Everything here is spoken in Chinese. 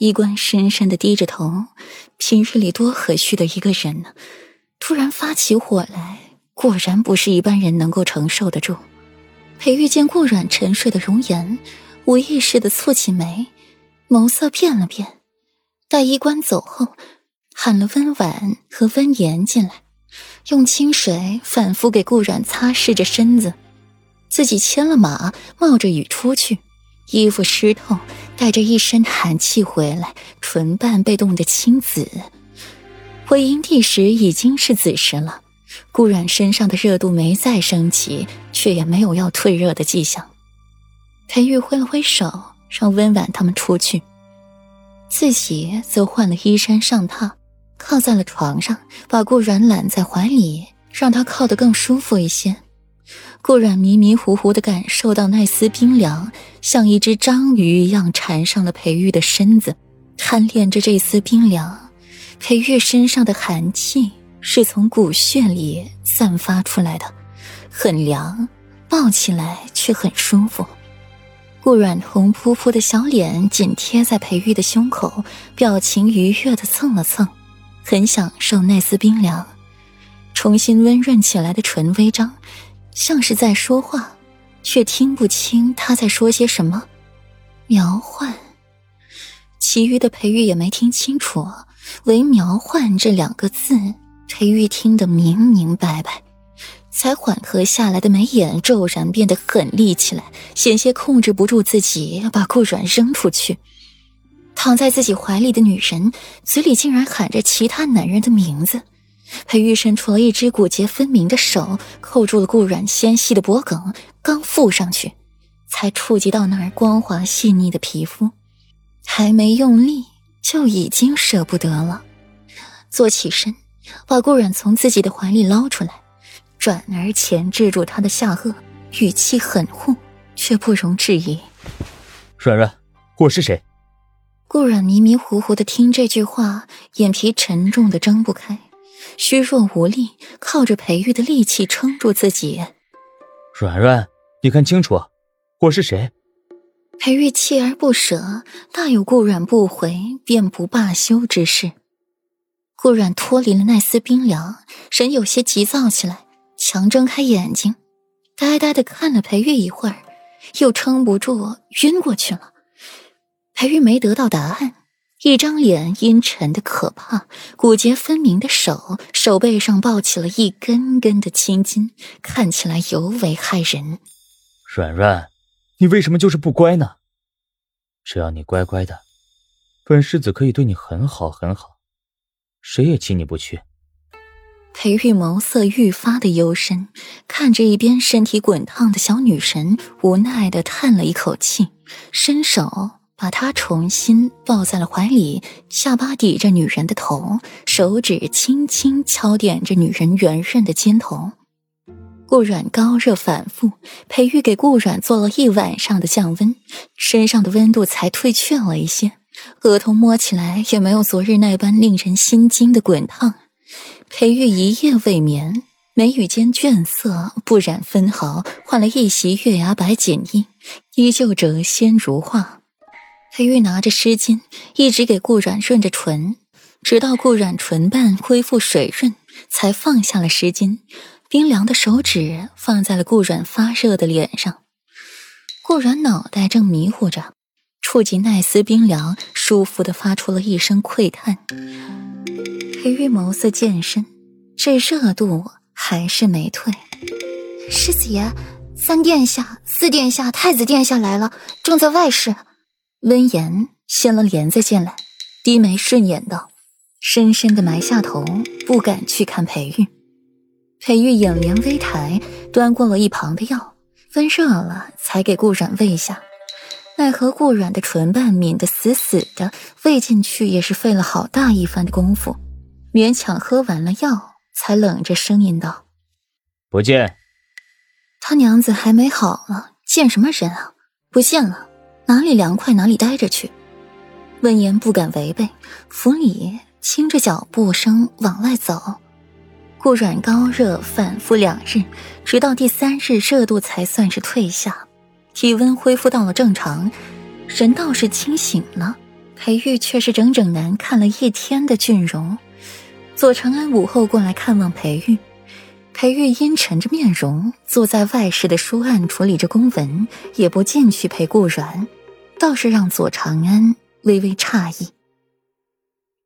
衣冠深深的低着头，平日里多和煦的一个人呢，突然发起火来，果然不是一般人能够承受得住。裴玉见顾阮沉睡的容颜，无意识的蹙起眉，眸色变了变。待衣冠走后，喊了温婉和温言进来，用清水反复给顾阮擦拭着身子，自己牵了马，冒着雨出去。衣服湿透，带着一身寒气回来，唇瓣被冻得青紫。回营地时已经是子时了，顾阮身上的热度没再升起，却也没有要退热的迹象。裴玉挥了挥手，让温婉他们出去，自己则换了衣衫上榻，靠在了床上，把顾阮揽在怀里，让他靠得更舒服一些。顾阮迷迷糊糊的感受到那丝冰凉，像一只章鱼一样缠上了裴玉的身子，贪恋着这丝冰凉。裴玉身上的寒气是从骨血里散发出来的，很凉，抱起来却很舒服。顾阮红扑扑的小脸紧贴在裴玉的胸口，表情愉悦的蹭了蹭，很享受那丝冰凉，重新温润起来的唇微张。像是在说话，却听不清他在说些什么。苗焕，其余的裴玉也没听清楚，唯苗焕这两个字，裴玉听得明明白白。才缓和下来的眉眼骤然变得狠厉起来，险些控制不住自己，要把顾阮扔出去。躺在自己怀里的女人，嘴里竟然喊着其他男人的名字。裴玉伸出了一只骨节分明的手，扣住了顾阮纤细的脖颈，刚附上去，才触及到那儿光滑细腻的皮肤，还没用力，就已经舍不得了。坐起身，把顾阮从自己的怀里捞出来，转而钳制住他的下颚，语气狠护，却不容置疑：“阮阮，我是谁？”顾阮迷迷糊糊的听这句话，眼皮沉重的睁不开。虚弱无力，靠着裴玉的力气撑住自己。软软，你看清楚，我是谁？裴玉锲而不舍，大有顾软不回便不罢休之势。顾软脱离了那丝冰凉，人有些急躁起来，强睁开眼睛，呆呆的看了裴玉一会儿，又撑不住晕过去了。裴玉没得到答案。一张脸阴沉的可怕，骨节分明的手，手背上抱起了一根根的青筋，看起来尤为骇人。软软，你为什么就是不乖呢？只要你乖乖的，本世子可以对你很好很好，谁也欺你不去。裴玉眸色愈发的幽深，看着一边身体滚烫的小女神，无奈的叹了一口气，伸手。把她重新抱在了怀里，下巴抵着女人的头，手指轻轻敲点着女人圆润的肩头。顾阮高热反复，裴玉给顾阮做了一晚上的降温，身上的温度才退却了一些，额头摸起来也没有昨日那般令人心惊的滚烫。裴玉一夜未眠，眉宇间倦色不染分毫，换了一袭月牙白锦衣，依旧谪仙如画。裴玉拿着湿巾，一直给顾阮润着唇，直到顾阮唇瓣恢复水润，才放下了湿巾，冰凉的手指放在了顾阮发热的脸上。顾阮脑袋正迷糊着，触及奈斯冰凉，舒服的发出了一声喟叹。裴玉眸色渐深，这热度还是没退。世子爷，三殿下、四殿下、太子殿下来了，正在外室。温言掀了帘子进来，低眉顺眼道，深深的埋下头，不敢去看裴玉。裴玉眼帘微抬，端过了一旁的药，温热了才给顾阮喂下。奈何顾阮的唇瓣抿得死死的，喂进去也是费了好大一番的功夫，勉强喝完了药，才冷着声音道：“不见。”他娘子还没好了，见什么人啊？不见了。哪里凉快哪里待着去。温言不敢违背，府里轻着脚步声往外走。顾软高热，反复两日，直到第三日热度才算是退下。体温恢复到了正常，人倒是清醒了。裴玉却是整整难看了一天的俊容。左承安午后过来看望裴玉，裴玉阴沉着面容，坐在外室的书案处理着公文，也不进去陪顾阮。倒是让左长安微微诧异。